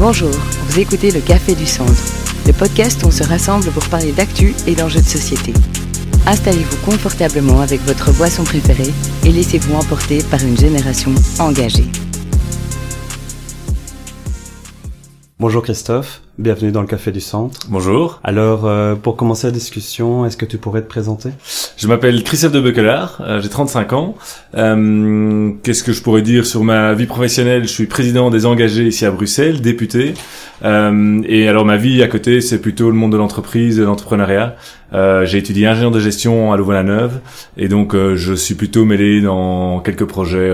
Bonjour, vous écoutez le Café du Centre, le podcast où on se rassemble pour parler d'actu et d'enjeux de société. Installez-vous confortablement avec votre boisson préférée et laissez-vous emporter par une génération engagée. Bonjour Christophe, bienvenue dans le Café du Centre. Bonjour. Alors, euh, pour commencer la discussion, est-ce que tu pourrais te présenter? Je m'appelle Christophe de Beckelard, euh, j'ai 35 ans. Euh, Qu'est-ce que je pourrais dire sur ma vie professionnelle? Je suis président des engagés ici à Bruxelles, député. Euh, et alors ma vie à côté, c'est plutôt le monde de l'entreprise, de l'entrepreneuriat. J'ai étudié ingénieur de gestion à Louvain-la-Neuve et donc je suis plutôt mêlé dans quelques projets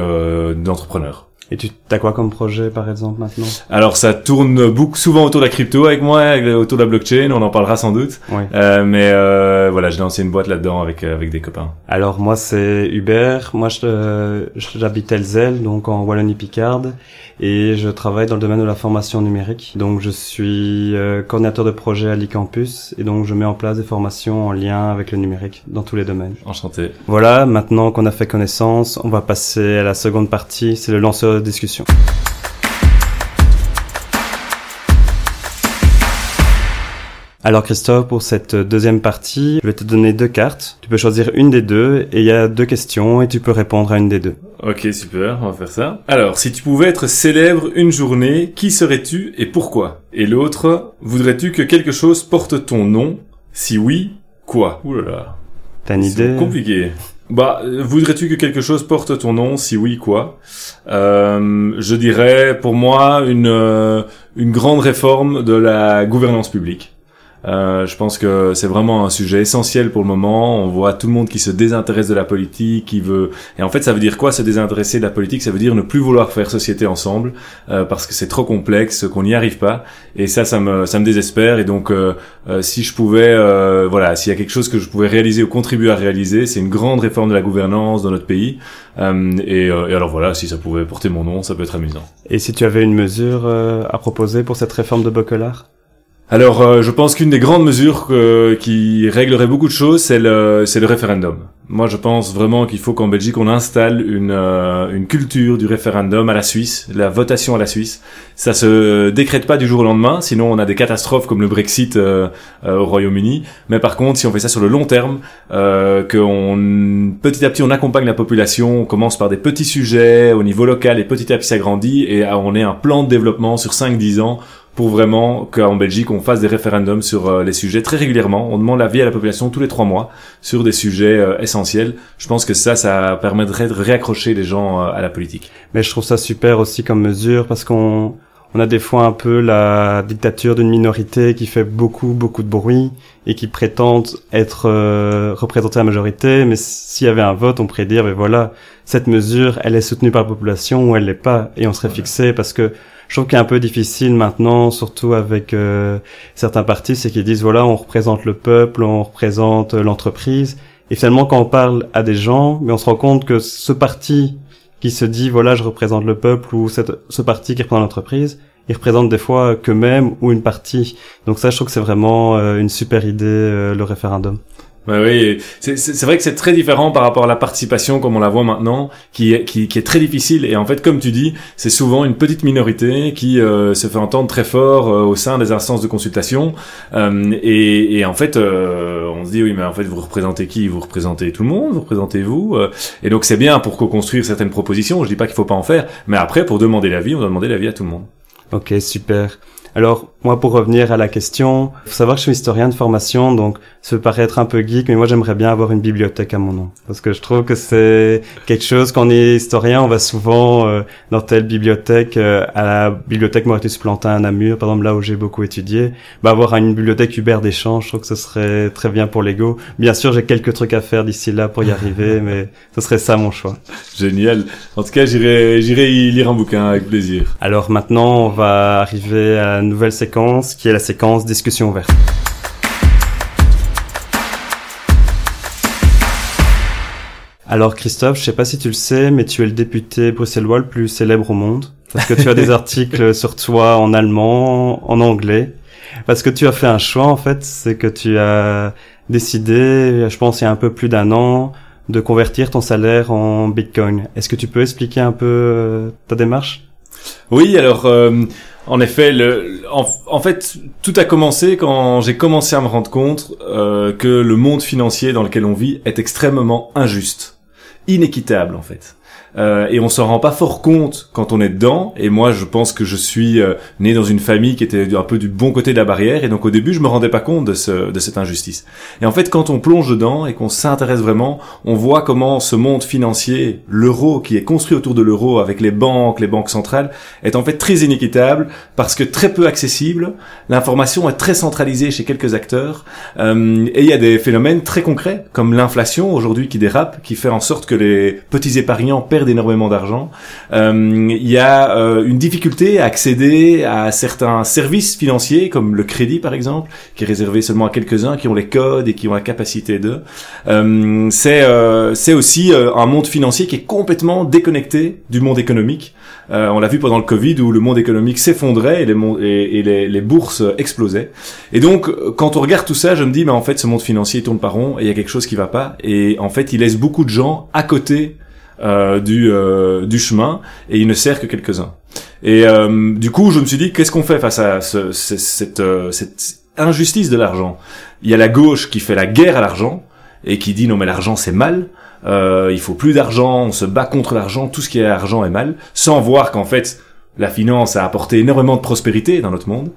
d'entrepreneurs. Et tu as quoi comme projet par exemple maintenant? Alors ça tourne beaucoup, souvent autour de la crypto avec moi, avec- autour de la blockchain, on en parlera sans doute. Oui. Euh, mais euh, voilà, j'ai lancé une boîte là-dedans avec euh, avec des copains. Alors moi c'est Hubert, moi je, euh, j'habite Elzel, donc en Wallonie-Picarde, et je travaille dans le domaine de la formation numérique. Donc je suis euh, coordinateur de projet à l'e-campus, et donc je mets en place des formations en lien avec le numérique dans tous les domaines. Enchanté. Voilà, maintenant qu'on a fait connaissance, on va passer à la seconde partie, c'est le lanceur discussion. Alors Christophe, pour cette deuxième partie, je vais te donner deux cartes. Tu peux choisir une des deux et il y a deux questions et tu peux répondre à une des deux. Ok, super, on va faire ça. Alors, si tu pouvais être célèbre une journée, qui serais-tu et pourquoi? Et l'autre, voudrais-tu que quelque chose porte ton nom? Si oui, quoi? Ouh là là, T'as une c'est idée? compliqué. Bah, voudrais-tu que quelque chose porte ton nom Si oui, quoi? Euh, Je dirais, pour moi, une euh, une grande réforme de la gouvernance publique. Euh, je pense que c'est vraiment un sujet essentiel pour le moment. On voit tout le monde qui se désintéresse de la politique, qui veut. Et en fait, ça veut dire quoi se désintéresser de la politique? Ça veut dire ne plus vouloir faire société ensemble euh, parce que c'est trop complexe, qu'on n'y arrive pas. Et ça, ça me ça me désespère. Et donc, euh, euh, si je pouvais, euh, voilà, s'il y a quelque chose que je pouvais réaliser ou contribuer à réaliser, c'est une grande réforme de la gouvernance dans notre pays. Et, et alors voilà, si ça pouvait porter mon nom, ça peut être amusant. Et si tu avais une mesure à proposer pour cette réforme de Bockelard Alors, euh, je pense qu'une des grandes mesures euh, qui réglerait beaucoup de choses, c'est le, c'est le référendum. Moi, je pense vraiment qu'il faut qu'en Belgique, on installe une, euh, une culture du référendum à la Suisse, la votation à la Suisse. Ça se décrète pas du jour au lendemain, sinon on a des catastrophes comme le Brexit euh, euh, au Royaume-Uni. Mais par contre, si on fait ça sur le long terme, euh, qu'on petit à petit on accompagne la population, on commence par des petits sujets au niveau local et petit à petit ça grandit et on est un plan de développement sur 5-10 ans pour vraiment qu'en Belgique on fasse des référendums sur euh, les sujets très régulièrement. On demande l'avis à la population tous les trois mois sur des sujets euh, essentiels. Je pense que ça, ça permettrait de réaccrocher les gens euh, à la politique. Mais je trouve ça super aussi comme mesure parce qu'on on a des fois un peu la dictature d'une minorité qui fait beaucoup beaucoup de bruit et qui prétendent être euh, représenter la majorité. Mais s'il y avait un vote, on pourrait dire, mais voilà, cette mesure, elle est soutenue par la population ou elle l'est pas, et on serait fixé parce que je trouve qu'il est un peu difficile maintenant, surtout avec euh, certains partis, c'est qu'ils disent voilà, on représente le peuple, on représente euh, l'entreprise, et finalement quand on parle à des gens, mais on se rend compte que ce parti qui se dit voilà je représente le peuple ou ce parti qui représente l'entreprise, il représente des fois qu'eux-mêmes ou une partie. Donc ça je trouve que c'est vraiment euh, une super idée euh, le référendum. Ouais, oui, c'est vrai que c'est très différent par rapport à la participation comme on la voit maintenant, qui est, qui, qui est très difficile. Et en fait, comme tu dis, c'est souvent une petite minorité qui euh, se fait entendre très fort euh, au sein des instances de consultation. Euh, et, et en fait, euh, on se dit oui, mais en fait, vous représentez qui? Vous représentez tout le monde? Vous représentez vous? Euh, Et donc, c'est bien pour co-construire certaines propositions. Je dis pas qu'il faut pas en faire, mais après, pour demander l'avis, on doit demander l'avis à tout le monde. Ok, super. Alors, moi, pour revenir à la question, faut savoir que je suis historien de formation, donc ça peut paraître un peu geek, mais moi, j'aimerais bien avoir une bibliothèque à mon nom. Parce que je trouve que c'est quelque chose, quand on est historien, on va souvent euh, dans telle bibliothèque, euh, à la bibliothèque Mauritius Plantin à Namur, par exemple, là où j'ai beaucoup étudié, bah, avoir une bibliothèque Hubert Deschamps, je trouve que ce serait très bien pour l'ego. Bien sûr, j'ai quelques trucs à faire d'ici là pour y arriver, mais ce serait ça mon choix. Génial. En tout cas, j'irai j'irai y lire un bouquin avec plaisir. Alors maintenant, on va arriver à la nouvelle séquence qui est la séquence discussion ouverte. Alors Christophe, je sais pas si tu le sais, mais tu es le député bruxellois le plus célèbre au monde. Parce que tu as des articles sur toi en allemand, en anglais. Parce que tu as fait un choix en fait, c'est que tu as décidé, je pense il y a un peu plus d'un an, de convertir ton salaire en bitcoin. Est-ce que tu peux expliquer un peu euh, ta démarche? Oui, alors euh, En effet, le, en, fait, tout a commencé quand j'ai commencé à me rendre compte euh, que le monde financier dans lequel on vit est extrêmement injuste, inéquitable en fait. Euh, et on s'en rend pas fort compte quand on est dedans. Et moi, je pense que je suis euh, né dans une famille qui était un peu du bon côté de la barrière, et donc au début, je me rendais pas compte de, ce, de cette injustice. Et en fait, quand on plonge dedans et qu'on s'intéresse vraiment, on voit comment ce monde financier, l'euro, qui est construit autour de l'euro avec les banques, les banques centrales, est en fait très inéquitable parce que très peu accessible. L'information est très centralisée chez quelques acteurs, euh, et il y a des phénomènes très concrets comme l'inflation aujourd'hui qui dérape, qui fait en sorte que les petits épargnants perdent énormément d'argent. Euh, il y a euh, une difficulté à accéder à certains services financiers, comme le crédit par exemple, qui est réservé seulement à quelques-uns qui ont les codes et qui ont la capacité de. Euh, c'est c'est aussi un monde financier qui est complètement déconnecté du monde économique. on l'a vu pendant le Covid où le monde économique s'effondrait et, les, les, bourses explosaient. Et donc, quand on regarde tout ça, je me dis, mais en fait, ce monde financier tourne pas rond et il y a quelque chose qui va pas. Et en fait, il laisse beaucoup de gens à côté euh, du, euh, du chemin et il ne sert que quelques-uns. Et euh, du coup, je me suis dit, qu'est-ce qu'on fait face à ce, cette, cette injustice de l'argent? Il y a la gauche qui fait la guerre à l'argent et qui dit non mais l'argent c'est mal, euh, il faut plus d'argent, on se bat contre l'argent, tout ce qui est argent est mal, sans voir qu'en fait la finance a apporté énormément de prospérité dans notre monde.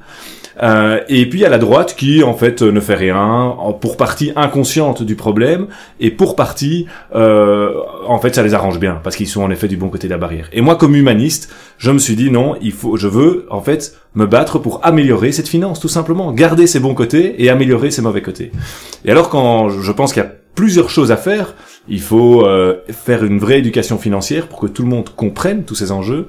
Euh, et puis a la droite qui en fait ne fait rien, pour partie inconsciente du problème, et pour partie euh, en fait ça les arrange bien parce qu'ils sont en effet du bon côté de la barrière. Et moi comme humaniste, je me suis dit non, il faut, je veux en fait me battre pour améliorer cette finance tout simplement, garder ses bons côtés et améliorer ses mauvais côtés. Et alors quand je pense qu'il y a plusieurs choses à faire, il faut euh, faire une vraie éducation financière pour que tout le monde comprenne tous ces enjeux.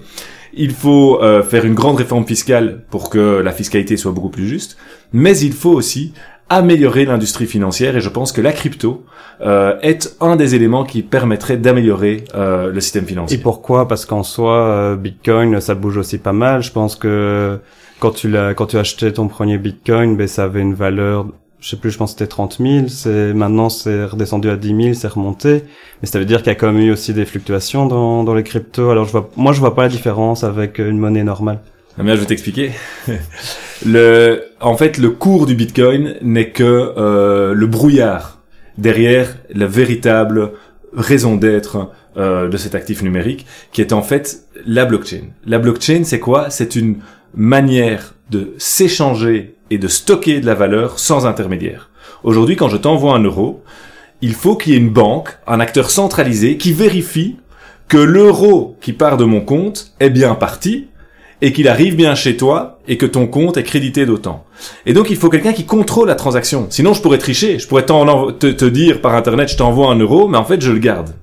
Il faut euh, faire une grande réforme fiscale pour que la fiscalité soit beaucoup plus juste, mais il faut aussi améliorer l'industrie financière et je pense que la crypto euh, est un des éléments qui permettrait d'améliorer euh, le système financier. Et pourquoi? Parce qu'en soi, Bitcoin, ça bouge aussi pas mal. Je pense que quand tu l'as, quand tu acheté ton premier Bitcoin, ben ça avait une valeur je sais plus, je pense que c'était 30 000, c'est, maintenant c'est redescendu à 10 000, c'est remonté. Mais ça veut dire qu'il y a quand même eu aussi des fluctuations dans, dans les cryptos. Alors je vois, moi je vois pas la différence avec une monnaie normale. Ah bien, je vais t'expliquer. le, en fait, le cours du Bitcoin n'est que euh, le brouillard derrière la véritable raison d'être euh, de cet actif numérique, qui est en fait la blockchain. La blockchain, c'est quoi? C'est une manière de s'échanger et de stocker de la valeur sans intermédiaire. Aujourd'hui, quand je t'envoie un euro, il faut qu'il y ait une banque, un acteur centralisé, qui vérifie que l'euro qui part de mon compte est bien parti et qu'il arrive bien chez toi et que ton compte est crédité d'autant. Et donc il faut quelqu'un qui contrôle la transaction. Sinon je pourrais tricher, je pourrais te, dire par internet je t'envoie un euro, mais en fait je le garde.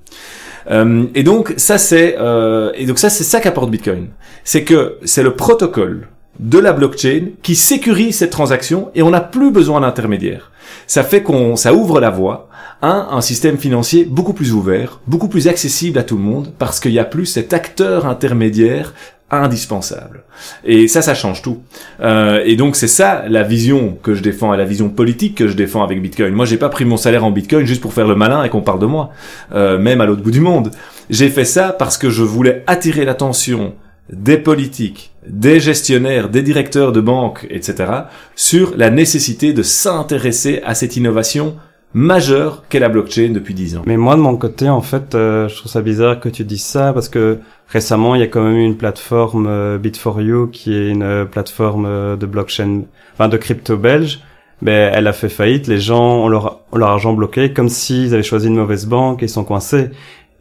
Euh, et donc ça c'est euh, et donc ça c'est ça qu'apporte Bitcoin. C'est que c'est le protocole de la blockchain qui sécurise cette transaction et on n'a plus besoin d'intermédiaire. Ça fait qu'on, ça ouvre la voie à un système financier beaucoup plus ouvert, beaucoup plus accessible à tout le monde parce qu'il n'y a plus cet acteur intermédiaire indispensable. Et ça, ça change tout. Euh, et donc c'est ça la vision que je défends et la vision politique que je défends avec Bitcoin. Moi, j'ai pas pris mon salaire en Bitcoin juste pour faire le malin et qu'on parle de moi, euh, même à l'autre bout du monde. J'ai fait ça parce que je voulais attirer l'attention des politiques, des gestionnaires, des directeurs de banques, etc., sur la nécessité de s'intéresser à cette innovation majeure qu'est la blockchain depuis dix ans. Mais moi, de mon côté, en fait, euh, je trouve ça bizarre que tu dises ça, parce que récemment, il y a quand même eu une plateforme euh, Bit4You, qui est une euh, plateforme de blockchain, enfin de crypto belge, mais elle a fait faillite, les gens ont leur, ont leur argent bloqué, comme s'ils avaient choisi une mauvaise banque et ils sont coincés.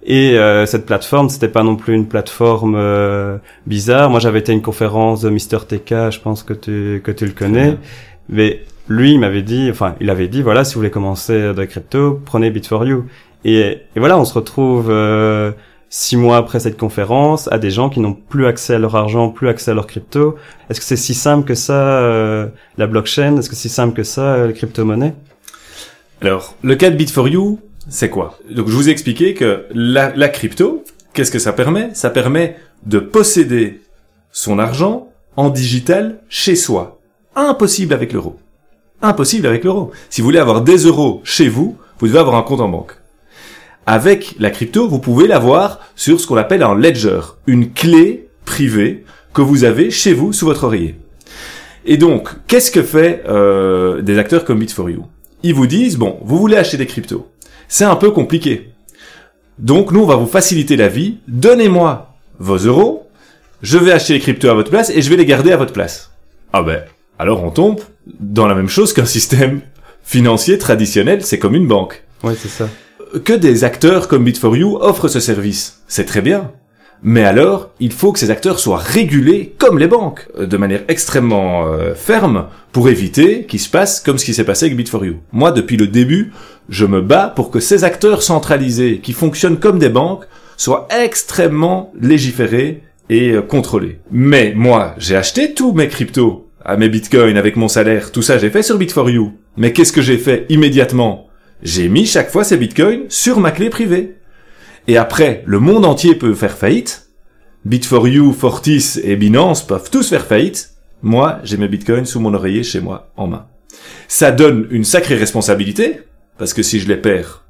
Et euh, cette plateforme, c'était pas non plus une plateforme euh, bizarre. Moi, j'avais été à une conférence de Mister TK, je pense que tu que tu le connais. Mais lui, il m'avait dit, enfin, il avait dit, voilà, si vous voulez commencer de crypto, prenez Bit4You. Et, et voilà, on se retrouve euh, six mois après cette conférence à des gens qui n'ont plus accès à leur argent, plus accès à leur crypto. Est-ce que c'est si simple que ça, la blockchain? Est-ce que c'est si simple que ça, les crypto-monnaies? Alors, le cas de Bit4You, c'est quoi? Donc je vous ai expliqué que la, crypto, qu'est-ce que ça permet? Ça permet de posséder son argent en digital chez soi. Impossible avec l'euro. Impossible avec l'euro. Si vous voulez avoir des euros chez vous, vous devez avoir un compte en banque. Avec la crypto, vous pouvez l'avoir sur ce qu'on appelle un ledger, une clé privée que vous avez chez vous sous votre oreiller. Et donc, qu'est-ce que fait euh, des acteurs comme Bit4You Ils vous disent, bon, vous voulez acheter des cryptos. C'est un peu compliqué. Donc, nous, on va vous faciliter la vie. Donnez-moi vos euros, je vais acheter les cryptos à votre place et je vais les garder à votre place. Ah ben, alors on tombe dans la même chose qu'un système financier traditionnel, c'est comme une banque. Ouais, c'est ça. Que des acteurs comme Bit4You offrent ce service, c'est très bien. Mais alors, il faut que ces acteurs soient régulés comme les banques, euh, de manière extrêmement euh, ferme, pour éviter qu'il se passe comme ce qui s'est passé avec Bit4You. Moi, depuis le début, je me bats pour que ces acteurs centralisés, qui fonctionnent comme des banques, soient extrêmement légiférés et euh, contrôlés. Mais moi, j'ai acheté tous mes cryptos, à mes bitcoins avec mon salaire, tout ça j'ai fait sur Bit4You. Mais qu'est-ce que j'ai fait immédiatement? J'ai mis chaque fois ces bitcoins sur ma clé privée. Et après, le monde entier peut faire faillite. Bit4You, Fortis et Binance peuvent tous faire faillite. Moi, j'ai mes bitcoins sous mon oreiller chez moi, en main. Ça donne une sacrée responsabilité, parce que si je les perds,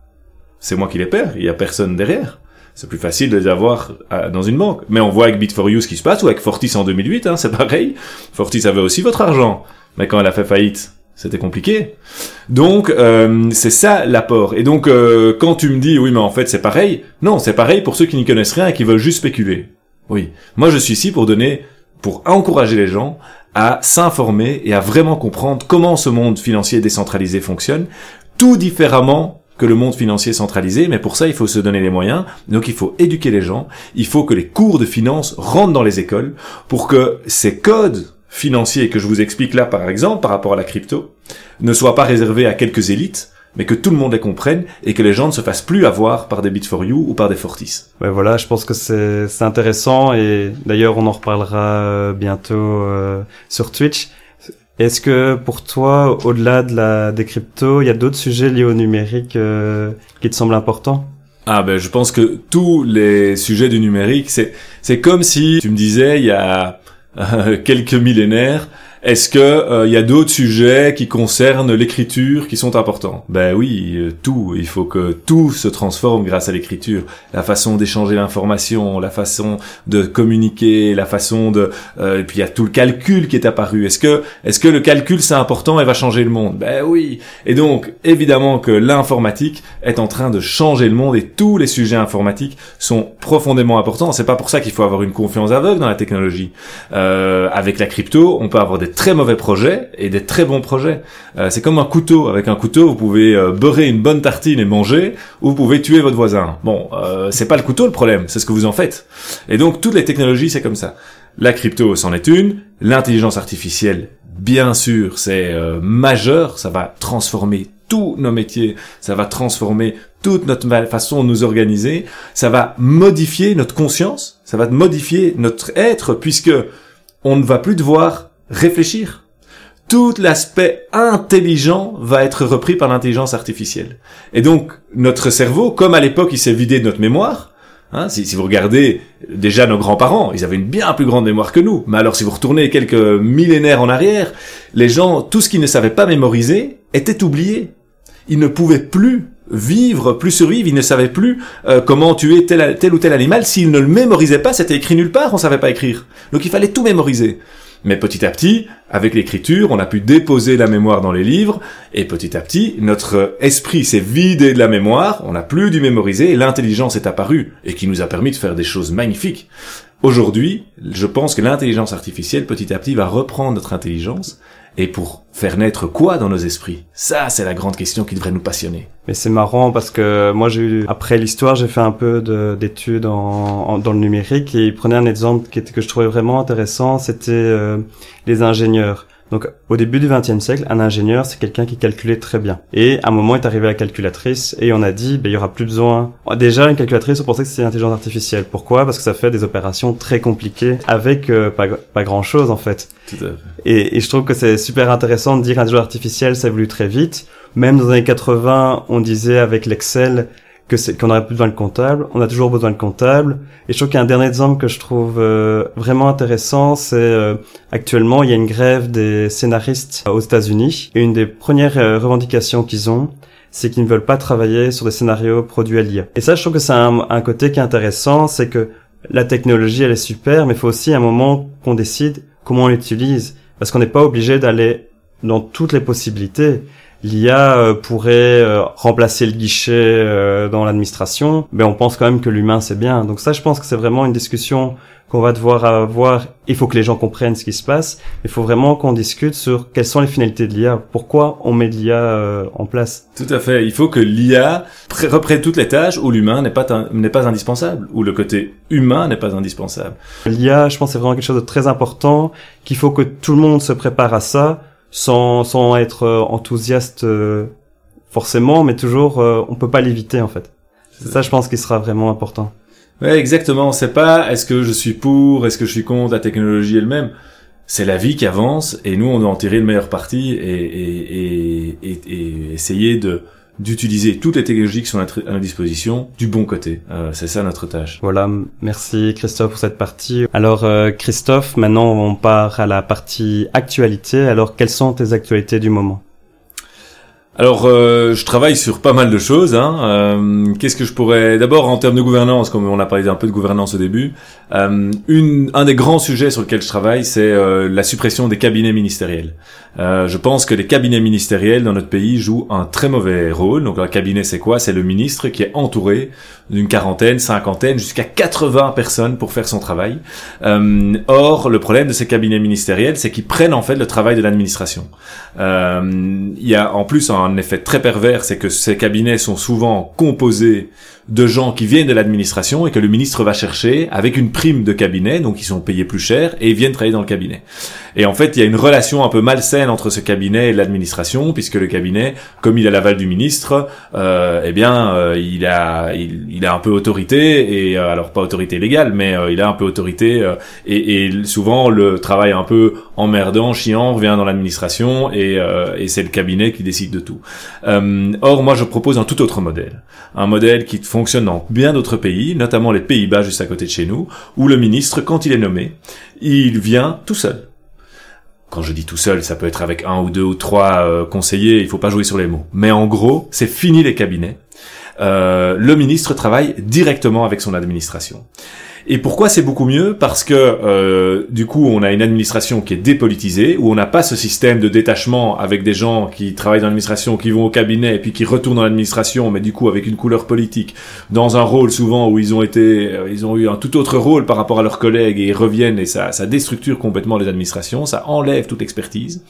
c'est moi qui les perds, il y a personne derrière. C'est plus facile de les avoir euh, dans une banque. Mais on voit avec Bit4You ce qui se passe, ou avec Fortis en 2008, hein, c'est pareil. Fortis avait aussi votre argent. Mais quand elle a fait faillite, c'était compliqué. Donc euh, c'est ça l'apport. Et donc euh, quand tu me dis oui mais en fait c'est pareil, non c'est pareil pour ceux qui n'y connaissent rien et qui veulent juste spéculer. Oui, moi je suis ici pour donner, pour encourager les gens à s'informer et à vraiment comprendre comment ce monde financier décentralisé fonctionne, tout différemment que le monde financier centralisé, mais pour ça il faut se donner les moyens, donc il faut éduquer les gens, il faut que les cours de finance rentrent dans les écoles pour que ces codes financiers que je vous explique là par exemple par rapport à la crypto ne soient pas réservés à quelques élites, mais que tout le monde les comprenne et que les gens ne se fassent plus avoir par des bit for you ou par des fortis. Ouais, voilà, je pense que c'est c'est intéressant et d'ailleurs on en reparlera euh, bientôt euh, sur Twitch. Est-ce que pour toi, au-delà de la des cryptos, il y a d'autres sujets liés au numérique euh, qui te semblent importants? Ah ben je pense que tous les sujets du numérique, c'est c'est comme si tu me disais il y a quelques millénaires, est-ce que il y a d'autres sujets qui concernent l'écriture qui sont importants? Ben oui, euh, tout. Il faut que tout se transforme grâce à l'écriture. La façon d'échanger l'information, la façon de communiquer, la façon de. euh, et puis il y a tout le calcul qui est apparu. Est-ce que est-ce que le calcul c'est important et va changer le monde? Ben oui. Et donc évidemment que l'informatique est en train de changer le monde et tous les sujets informatiques sont profondément importants. C'est pas pour ça qu'il faut avoir une confiance aveugle dans la technologie. Euh, avec la crypto, on peut avoir des très mauvais projets et des très bons projets. Euh, c'est comme un couteau. Avec un couteau, vous pouvez euh, beurrer une bonne tartine et manger, ou vous pouvez tuer votre voisin. Bon, euh, c'est pas le couteau le problème, c'est ce que vous en faites. Et donc toutes les technologies, c'est comme ça. La crypto, c'en est une. L'intelligence artificielle, bien sûr, c'est euh, majeur. Ça va transformer tous nos métiers, ça va transformer toute notre façon de nous organiser, ça va modifier notre conscience, ça va modifier notre être, puisque on ne va plus devoir réfléchir. Tout l'aspect intelligent va être repris par l'intelligence artificielle. Et donc, notre cerveau, comme à l'époque il s'est vidé de notre mémoire, hein, si, si vous regardez déjà nos grands-parents, ils avaient une bien plus grande mémoire que nous. Mais alors si vous retournez quelques millénaires en arrière, les gens, tout ce qu'ils ne savaient pas mémoriser, était oublié. Ils ne pouvaient plus vivre, plus survivre, ils ne savaient plus euh, comment tuer tel, tel ou tel animal. S'ils ne le mémorisaient pas, c'était écrit nulle part, on savait pas écrire. Donc il fallait tout mémoriser. Mais petit à petit, avec l'écriture, on a pu déposer la mémoire dans les livres, et petit à petit, notre esprit s'est vidé de la mémoire, on n'a plus dû mémoriser, l'intelligence est apparue, et qui nous a permis de faire des choses magnifiques. Aujourd'hui, je pense que l'intelligence artificielle, petit à petit, va reprendre notre intelligence, et pour faire naître quoi dans nos esprits? Ça, c'est la grande question qui devrait nous passionner. Mais c'est marrant parce que moi j'ai eu après l'histoire j'ai fait un peu de- d'études en, dans le numérique et il prenait un exemple que je trouvais vraiment intéressant, c'était euh, les ingénieurs. Donc au début du XXe siècle, un ingénieur c'est quelqu'un qui calculait très bien. Et à un moment est arrivée la calculatrice et on a dit ben, il y aura plus besoin. Déjà une calculatrice on pensait que c'était l'intelligence artificielle. Pourquoi? Parce que ça fait des opérations très compliquées avec euh, pas, pas grand chose en fait. Tout à fait. Et, et je trouve que c'est super intéressant de dire l'intelligence artificielle, ça évolue très vite. Même dans les années 80, on disait avec l'Excel que c'est qu'on aurait besoin de comptable. On a toujours besoin de comptable. Et je trouve qu'il dernier exemple que je trouve euh, vraiment intéressant, c'est euh, actuellement il y a une grève des scénaristes aux États-Unis. Et une des premières euh, revendications qu'ils ont, c'est qu'ils ne veulent pas travailler sur des scénarios produits à l'IA. Et ça, je trouve que c'est un, un côté qui est intéressant, c'est que la technologie elle est super, mais il faut aussi un moment qu'on décide comment on l'utilise, parce qu'on n'est pas obligé d'aller dans toutes les possibilités. L'IA euh, pourrait euh, remplacer le guichet euh, dans l'administration, mais on pense quand même que l'humain c'est bien. Donc ça, je pense que c'est vraiment une discussion qu'on va devoir avoir. Il faut que les gens comprennent ce qui se passe. Il faut vraiment qu'on discute sur quelles sont les finalités de l'IA. Pourquoi on met de l'IA en place Tout à fait. Il faut que l'IA reprenne toutes les tâches où l'humain n'est pas n'est pas indispensable, où le côté humain n'est pas indispensable. L'IA, je pense, c'est vraiment quelque chose de très important. Qu'il faut que tout le monde se prépare à ça sans, sans être euh, enthousiaste euh, forcément, mais toujours, euh, on peut pas l'éviter en fait. C'est ça, je pense, qui sera vraiment important. Ouais, exactement. C'est pas est-ce que je suis pour, est-ce que je suis contre la technologie elle-même? C'est la vie qui avance et nous, on doit en tirer le meilleur parti et, et, et, et essayer de d'utiliser toutes les technologies qui sont à notre disposition du bon côté. Euh, c'est ça notre tâche. Voilà, merci Christophe pour cette partie. Alors euh, Christophe, maintenant on part à la partie actualité. Alors quelles sont tes actualités du moment? Alors, euh, je travaille sur pas mal de choses. Hein. Euh, Qu'est-ce que je pourrais D'abord, en termes de gouvernance, comme on a parlé un peu de gouvernance au début, euh, une, un des grands sujets sur lesquels je travaille, c'est euh, la suppression des cabinets ministériels. Euh, je pense que les cabinets ministériels dans notre pays jouent un très mauvais rôle. Donc, un cabinet, c'est quoi? C'est le ministre qui est entouré d'une quarantaine, cinquantaine, jusqu'à 80 personnes pour faire son travail. or, le problème de ces cabinets ministériels, c'est qu'ils prennent en fait le travail de l'administration. Il y a en plus un effet très pervers, c'est que ces cabinets sont souvent composés de gens qui viennent de l'administration et que le ministre va chercher avec une prime de cabinet, donc ils sont payés plus cher et ils viennent travailler dans le cabinet. Et en fait, il y a une relation un peu malsaine entre ce cabinet et l'administration, puisque le cabinet, comme il a l'aval du ministre, euh, eh bien, euh, il a il, a un peu autorité et euh, alors pas autorité légale, mais euh, il a un peu autorité et, et, souvent le travail un peu emmerdant, chiant, revient dans l'administration et, et c'est le cabinet qui décide de tout. or, moi, je propose un tout autre modèle, un modèle qui fonctionne dans bien d'autres pays, notamment les Pays-Bas juste à côté de chez nous, où le ministre, quand il est nommé, il vient tout seul. Quand je dis tout seul, ça peut être avec un ou deux ou trois euh, conseillers, il faut pas jouer sur les mots. Mais en gros, c'est fini les cabinets. Euh, le ministre travaille directement avec son administration. Et pourquoi c'est beaucoup mieux Parce que euh, du coup, on a une administration qui est dépolitisée, où on n'a pas ce système de détachement avec des gens qui travaillent dans l'administration, qui vont au cabinet et puis qui retournent dans l'administration, mais du coup avec une couleur politique, dans un rôle souvent où ils ont été, euh, ils ont eu un tout autre rôle par rapport à leurs collègues et ils reviennent et ça, ça déstructure complètement les administrations, ça enlève toute expertise.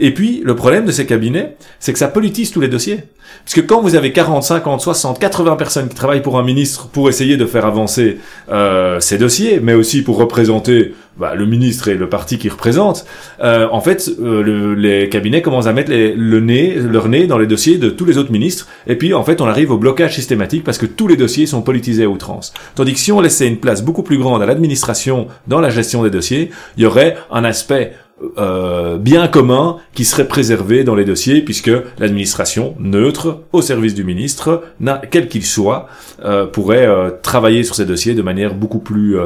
Et puis le problème de ces cabinets, c'est que ça politise tous les dossiers. Parce que quand vous avez 40, 50, 60, 80 personnes qui travaillent pour un ministre pour essayer de faire avancer euh, dossiers, mais aussi pour représenter bah, le ministre et le parti qu'il représente, euh, en fait, euh, les cabinets commencent à mettre le nez, leur nez dans les dossiers de tous les autres ministres, et puis en fait, on arrive au blocage systématique parce que tous les dossiers sont politisés à outrance. Tandis que si on laissait une place beaucoup plus grande à l'administration dans la gestion des dossiers, il y aurait un aspect euh, bien commun qui serait préservé dans les dossiers puisque l'administration neutre au service du ministre, quel qu'il soit, euh, pourrait euh, travailler sur ces dossiers de manière beaucoup plus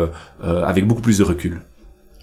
avec beaucoup plus de recul.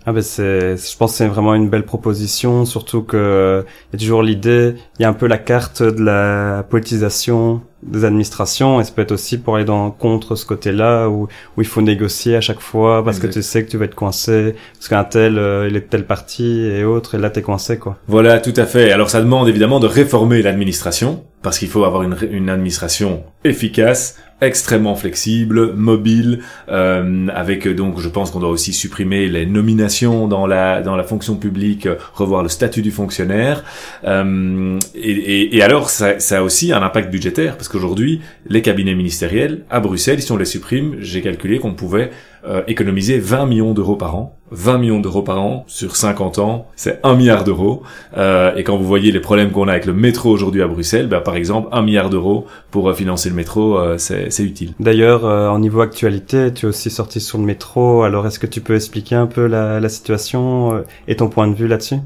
Ah ben c'est, je pense que c'est vraiment une belle proposition, surtout que il y a toujours l'idée, il y a un peu la carte de la politisation des administrations, et ça peut être aussi pour aller dans contre ce côté-là où où il faut négocier à chaque fois parce que tu sais que tu vas être coincé parce qu'un tel euh, il est de telle partie et autre et là t'es coincé quoi. Voilà, tout à fait. Alors ça demande évidemment de réformer l'administration parce qu'il faut avoir une, une administration efficace extrêmement flexible, mobile, euh, avec donc je pense qu'on doit aussi supprimer les nominations dans la dans la fonction publique, revoir le statut du fonctionnaire, euh, et, alors ça, ça, a aussi un impact budgétaire parce qu'aujourd'hui les cabinets ministériels à Bruxelles, si on les supprime, j'ai calculé qu'on pouvait euh, économiser 20 millions d'euros par an. 20 millions d'euros par an sur 50 ans, c'est 1 milliard d'euros. Euh, et quand vous voyez les problèmes qu'on a avec le métro aujourd'hui à Bruxelles, bah, par exemple, 1 milliard d'euros pour euh, financer le métro, euh, c'est utile. D'ailleurs, en niveau actualité, tu es aussi sorti sur le métro. Alors, est-ce que tu peux expliquer un peu la, la situation et ton point de vue là-dessus?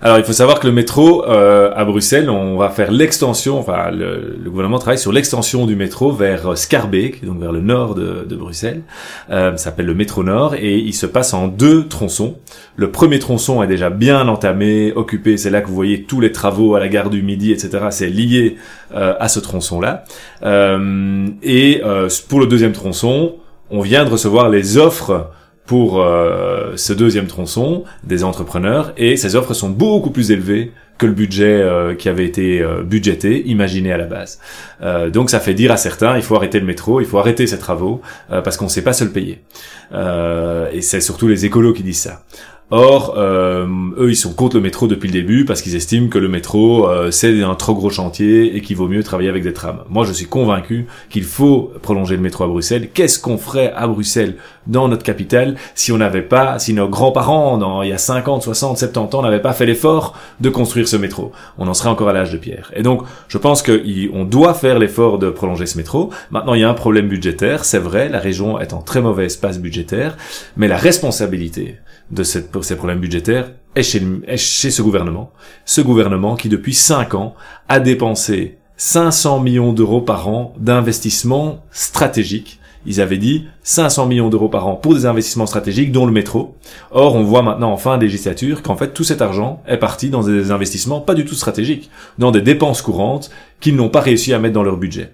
Alors, il faut savoir que le métro à Bruxelles, on va faire l'extension, enfin, le, le, gouvernement travaille sur l'extension du métro vers Scarbeck, donc vers le nord de, de Bruxelles. ça le métro Nord et il se passe en deux tronçons. Le premier tronçon est déjà bien entamé, occupé, c'est là que vous voyez tous les travaux à la gare du Midi, etc. C'est lié euh, à ce tronçon-là. Euh, et euh, pour le deuxième tronçon, on vient de recevoir les offres pour euh, ce deuxième tronçon des entrepreneurs et ces offres sont beaucoup plus élevées que le budget euh, qui avait été euh, budgété, imaginé à la base. donc ça fait dire à certains, il faut arrêter le métro, il faut arrêter ces travaux parce qu'on ne sait pas se le payer. et c'est surtout les écolos qui disent ça. Or, euh, eux, ils sont contre le métro depuis le début parce qu'ils estiment que le métro, euh, c'est un trop gros chantier et qu'il vaut mieux travailler avec des trams. Moi, je suis convaincu qu'il faut prolonger le métro à Bruxelles. Qu'est-ce qu'on ferait à Bruxelles, dans notre capitale, si on n'avait pas, si nos grands-parents, il y a 50, 60, 70 ans, n'avaient pas fait l'effort de construire ce métro? On en serait encore à l'âge de pierre. Et donc, je pense qu'on doit faire l'effort de prolonger ce métro. Maintenant, il y a un problème budgétaire, c'est vrai, la région est en très mauvais espace budgétaire, mais la responsabilité de cette, ces problèmes budgétaires est chez, est chez ce gouvernement. Ce gouvernement qui, depuis cinq ans, a dépensé 500 millions d'euros par an d'investissements stratégiques ils avaient dit 500 millions d'euros par an pour des investissements stratégiques, dont le métro. Or, on voit maintenant en fin de législature qu'en fait tout cet argent est parti dans des investissements pas du tout stratégiques, dans des dépenses courantes qu'ils n'ont pas réussi à mettre dans leur budget.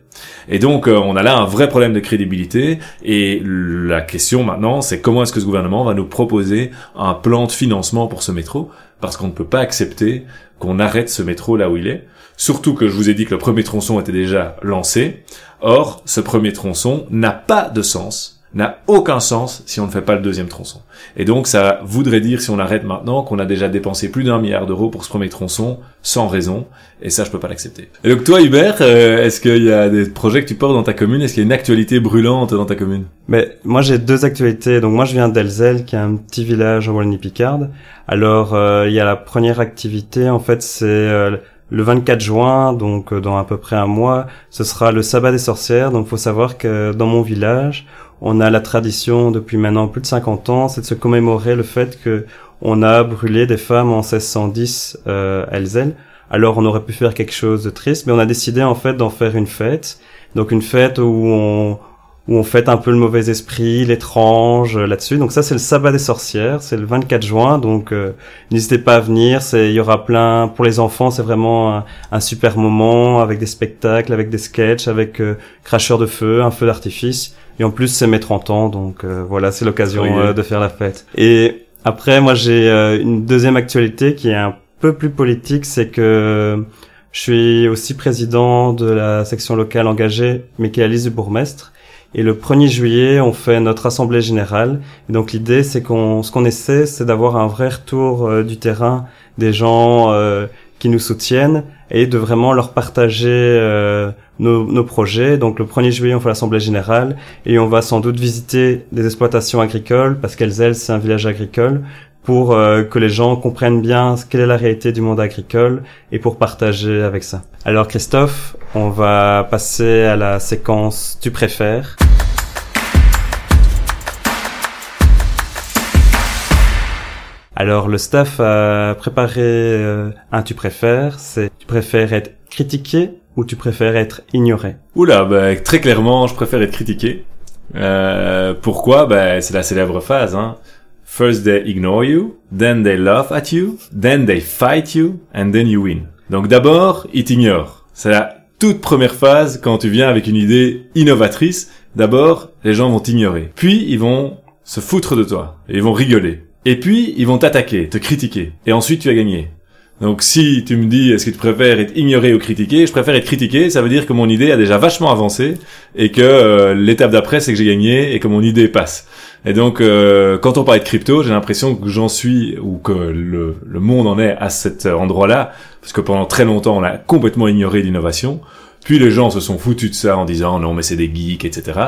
Et donc, euh, on a là un vrai problème de crédibilité. Et la question maintenant, c'est comment est-ce que ce gouvernement va nous proposer un plan de financement pour ce métro? Parce qu'on ne peut pas accepter qu'on arrête ce métro là où il est. Surtout que je vous ai dit que le premier tronçon était déjà lancé. Or, ce premier tronçon n'a pas de sens, n'a aucun sens si on ne fait pas le deuxième tronçon. Et donc, ça voudrait dire, si on arrête maintenant, qu'on a déjà dépensé plus d'un milliard d'euros pour ce premier tronçon, sans raison. Et ça, je peux pas l'accepter. Et donc, toi, Hubert, euh, est-ce qu'il y a des projets que tu portes dans ta commune? Est-ce qu'il y a une actualité brûlante dans ta commune? Mais moi, j'ai deux actualités. Donc, moi, je viens d'Elzel, qui est un petit village en Wallonie-Picarde. Alors, euh, il y a la première activité, en fait, c'est... Euh, le 24 juin, donc euh, dans à peu près un mois, ce sera le sabbat des sorcières. Donc, faut savoir que dans mon village, on a la tradition depuis maintenant plus de 50 ans, c'est de se commémorer le fait que on a brûlé des femmes en 1610 euh, Elzel. Alors, on aurait pu faire quelque chose de triste, mais on a décidé en fait d'en faire une fête. Donc, une fête où on où on fête un peu le mauvais esprit, l'étrange euh, là-dessus. Donc ça c'est le sabbat des sorcières, c'est le 24 juin, donc euh, n'hésitez pas à venir. C'est il y aura plein pour les enfants, c'est vraiment un, super moment avec des spectacles, avec des sketchs, avec euh, cracheurs de feu, un feu d'artifice. Et en plus c'est mes 30 ans, donc voilà c'est l'occasion de faire la fête. Et après moi j'ai une deuxième actualité qui est un peu plus politique, c'est que je suis aussi président de la section locale engagée, mais qui est du bourgmestre. Et le 1er juillet, on fait notre assemblée générale. Et donc l'idée, c'est qu'on, ce qu'on essaie, c'est d'avoir un vrai retour euh, du terrain des gens euh, qui nous soutiennent et de vraiment leur partager euh, nos, nos, projets. Donc le 1er juillet, on fait l'assemblée générale et on va sans doute visiter des exploitations agricoles parce qu'Elzel, c'est un village agricole pour euh, que les gens comprennent bien quelle est la réalité du monde agricole et pour partager avec ça. Alors Christophe, on va passer à la séquence tu préfères. Alors le staff a préparé euh, un tu préfères, c'est tu préfères être critiqué ou tu préfères être ignoré? Oula, bah, très clairement, je préfère être critiqué. Euh, pourquoi? Bah, C'est la célèbre phase. Hein. First they ignore you, then they laugh at you, then they fight you, and then you win. Donc d'abord, ils t'ignorent. C'est la toute première phase quand tu viens avec une idée innovatrice. D'abord, les gens vont t'ignorer. Puis, ils vont se foutre de toi. Et ils vont rigoler. Et puis, ils vont t'attaquer, te critiquer. Et ensuite, tu as gagné. Donc si tu me dis est-ce que tu préfères être ignoré ou critiqué, je préfère être critiqué, ça veut dire que mon idée a déjà vachement avancé et que euh, l'étape d'après c'est que j'ai gagné et que mon idée passe. Et donc, euh, quand on parle de crypto, j'ai l'impression que j'en suis, ou que le, le monde en est à cet endroit-là, parce que pendant très longtemps, on a complètement ignoré l'innovation. Puis les gens se sont foutus de ça en disant non mais c'est des geeks, etc.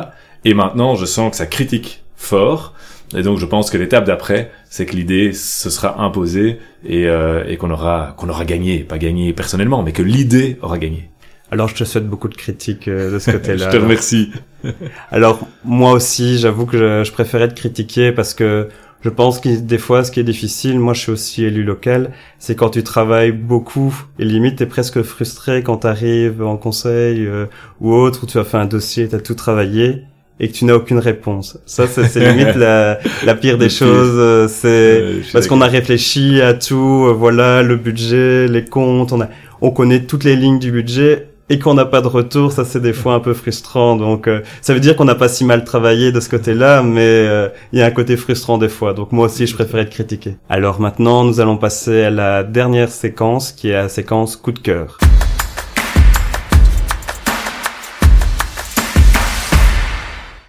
Et maintenant, je sens que ça critique fort. Et donc, je pense que l'étape d'après, c'est que l'idée se sera imposée et, euh, et qu'on aura qu'on aura gagné, pas gagné personnellement, mais que l'idée aura gagné. Alors je te souhaite beaucoup de critiques euh, de ce côté-là. je te remercie. alors moi aussi, j'avoue que je, je, préfère être critiqué parce que je pense que des fois, ce qui est difficile, moi je suis aussi élu local, c'est quand tu travailles beaucoup et limite t'es presque frustré quand t'arrives en conseil euh, ou autre où tu as fait un dossier, t'as tout travaillé et que tu n'as aucune réponse. Ça, c'est limite la, la pire des choses. Euh, c'est parce qu'on a réfléchi à tout. voilà, le budget, les comptes. On a, on connaît toutes les lignes du budget et qu'on n'a pas de retour, ça c'est des fois un peu frustrant. Donc euh, ça veut dire qu'on n'a pas si mal travaillé de ce côté-là, mais euh, il y a un côté frustrant des fois. Donc moi aussi je préfère être critiqué. Alors maintenant nous allons passer à la dernière séquence qui est la séquence coup de cœur.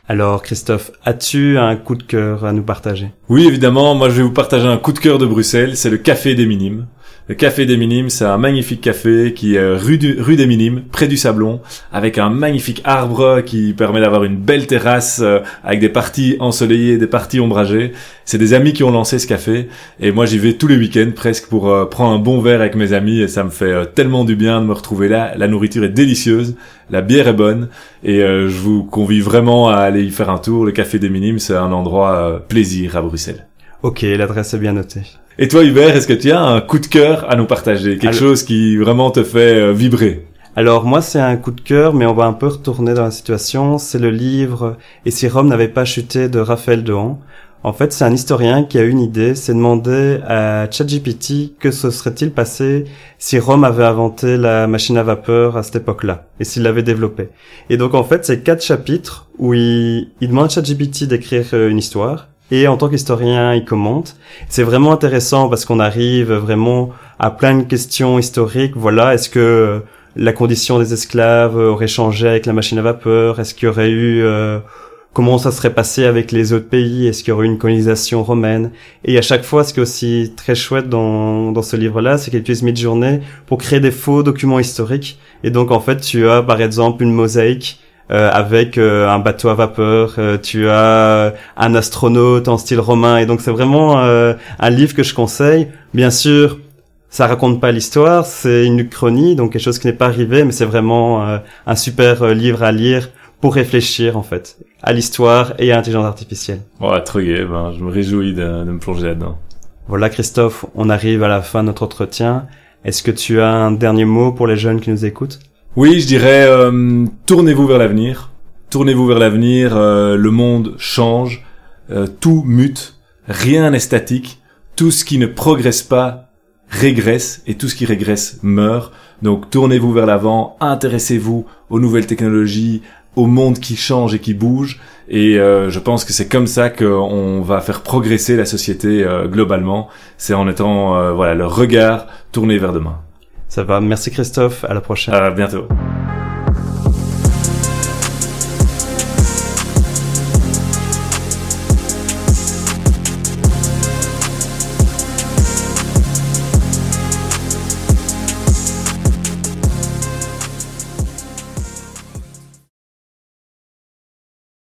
Alors Christophe, as-tu un coup de cœur à nous partager? Oui évidemment, moi je vais vous partager un coup de cœur de Bruxelles, c'est le Café des Minimes. Le Café des Minimes, c'est un magnifique café qui est rue, des Minimes, près du Sablon, avec un magnifique arbre qui permet d'avoir une belle terrasse euh, avec des parties ensoleillées, des parties ombragées. C'est des amis qui ont lancé ce café et moi j'y vais tous les week-ends presque pour euh, prendre un bon verre avec mes amis et ça me fait euh, tellement du bien de me retrouver là. La nourriture est délicieuse, la bière est bonne et je vous convie vraiment à aller y faire un tour. Le Café des Minimes, c'est un endroit plaisir à Bruxelles. Ok, l'adresse est bien notée. Et toi, Hubert, est-ce que tu as un coup de cœur à nous partager? Quelque chose qui vraiment te fait euh, vibrer? Alors moi c'est un coup de cœur, mais on va un peu retourner dans la situation. C'est le livre Et si Rome n'avait pas chuté de Raphaël Dehan. En fait, c'est un historien qui a une idée, c'est demander à ChatGPT que se serait-il passé si Rome avait inventé la machine à vapeur à cette époque-là et s'il l'avait développée. Et donc en fait, c'est quatre chapitres où il, il demande à ChatGPT d'écrire euh, une histoire et en tant qu'historien, il commente. C'est vraiment intéressant parce qu'on arrive vraiment à plein de questions historiques. Voilà, est-ce que la condition des esclaves aurait changé avec la machine à vapeur? Est-ce qu'il y aurait eu euh, comment ça serait passé avec les autres pays? Est-ce qu'il y aurait eu une colonisation romaine? Et à chaque fois, ce qui est aussi très chouette dans, dans ce livre-là, c'est qu'il utilise mid-journée pour créer des faux documents historiques. Et donc, en fait, tu as, par exemple, une mosaïque euh, avec euh, un bateau à vapeur, euh, tu as un astronaute en style romain, et donc c'est vraiment un livre que je conseille. Bien sûr, ça raconte pas l'histoire, c'est une uchronie, donc quelque chose qui n'est pas arrivé, mais c'est vraiment un super livre à lire pour réfléchir en fait à l'histoire et à l'intelligence artificielle. Ouais, trop gai, ben, je me réjouis de, de me plonger là-dedans. Voilà Christophe, on arrive à la fin de notre entretien. Est-ce que tu as un dernier mot pour les jeunes qui nous écoutent? Oui, je dirais, euh, tournez-vous vers l'avenir. Tournez-vous vers l'avenir. Euh, le monde change, euh, tout mute, rien n'est statique. Tout ce qui ne progresse pas régresse et tout ce qui régresse meurt. Donc tournez-vous vers l'avant, intéressez-vous aux nouvelles technologies, au monde qui change et qui bouge. Et je pense que c'est comme ça qu'on va faire progresser la société globalement. C'est en étant voilà le regard tourné vers demain. Ça va. Merci Christophe. À la prochaine. À bientôt.